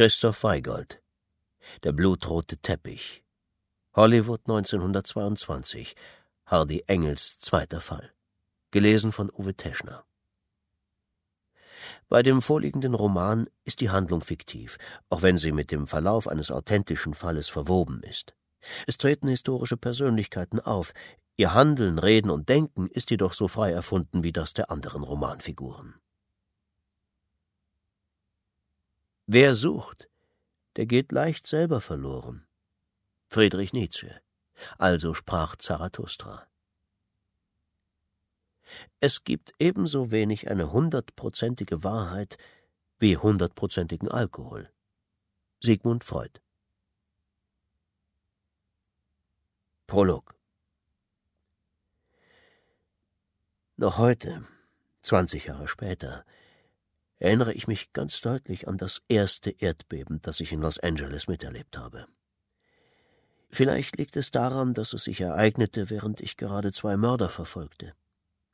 Christoph Weigold Der blutrote Teppich. Hollywood 1922 Hardy Engels zweiter Fall. Gelesen von Uwe Teschner. Bei dem vorliegenden Roman ist die Handlung fiktiv, auch wenn sie mit dem Verlauf eines authentischen Falles verwoben ist. Es treten historische Persönlichkeiten auf, ihr Handeln, Reden und Denken ist jedoch so frei erfunden wie das der anderen Romanfiguren. Wer sucht, der geht leicht selber verloren. Friedrich Nietzsche. Also sprach Zarathustra. Es gibt ebenso wenig eine hundertprozentige Wahrheit wie hundertprozentigen Alkohol. Sigmund Freud Prolog Noch heute, zwanzig Jahre später, erinnere ich mich ganz deutlich an das erste Erdbeben, das ich in Los Angeles miterlebt habe. Vielleicht liegt es daran, dass es sich ereignete, während ich gerade zwei Mörder verfolgte.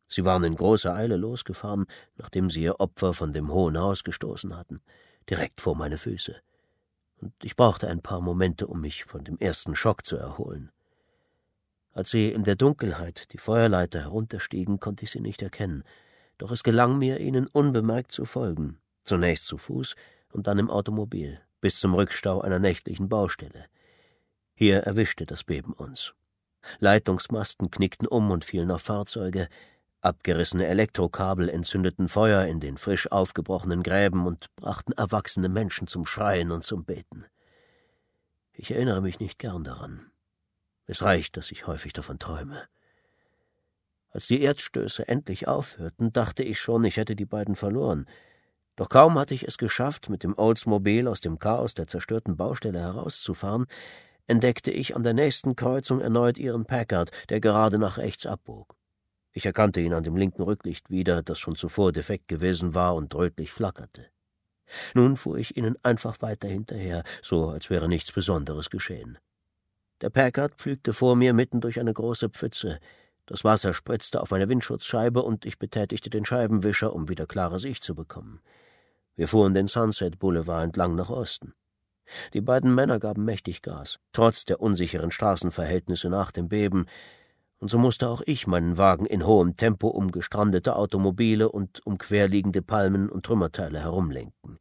Sie waren in großer Eile losgefahren, nachdem sie ihr Opfer von dem hohen Haus gestoßen hatten, direkt vor meine Füße. Und ich brauchte ein paar Momente, um mich von dem ersten Schock zu erholen. Als sie in der Dunkelheit die Feuerleiter herunterstiegen, konnte ich sie nicht erkennen, doch es gelang mir, ihnen unbemerkt zu folgen, zunächst zu Fuß und dann im Automobil, bis zum Rückstau einer nächtlichen Baustelle. Hier erwischte das Beben uns. Leitungsmasten knickten um und fielen auf Fahrzeuge, Abgerissene Elektrokabel entzündeten Feuer in den frisch aufgebrochenen Gräben und brachten erwachsene Menschen zum Schreien und zum Beten. Ich erinnere mich nicht gern daran. Es reicht, dass ich häufig davon träume. Als die Erdstöße endlich aufhörten, dachte ich schon, ich hätte die beiden verloren. Doch kaum hatte ich es geschafft, mit dem Oldsmobile aus dem Chaos der zerstörten Baustelle herauszufahren, entdeckte ich an der nächsten Kreuzung erneut ihren Packard, der gerade nach rechts abbog. Ich erkannte ihn an dem linken Rücklicht wieder, das schon zuvor defekt gewesen war und rötlich flackerte. Nun fuhr ich ihnen einfach weiter hinterher, so als wäre nichts Besonderes geschehen. Der Packard pflügte vor mir mitten durch eine große Pfütze. Das Wasser spritzte auf meine Windschutzscheibe und ich betätigte den Scheibenwischer, um wieder klare Sicht zu bekommen. Wir fuhren den Sunset Boulevard entlang nach Osten. Die beiden Männer gaben mächtig Gas, trotz der unsicheren Straßenverhältnisse nach dem Beben, und so musste auch ich meinen Wagen in hohem Tempo um gestrandete Automobile und um querliegende Palmen und Trümmerteile herumlenken.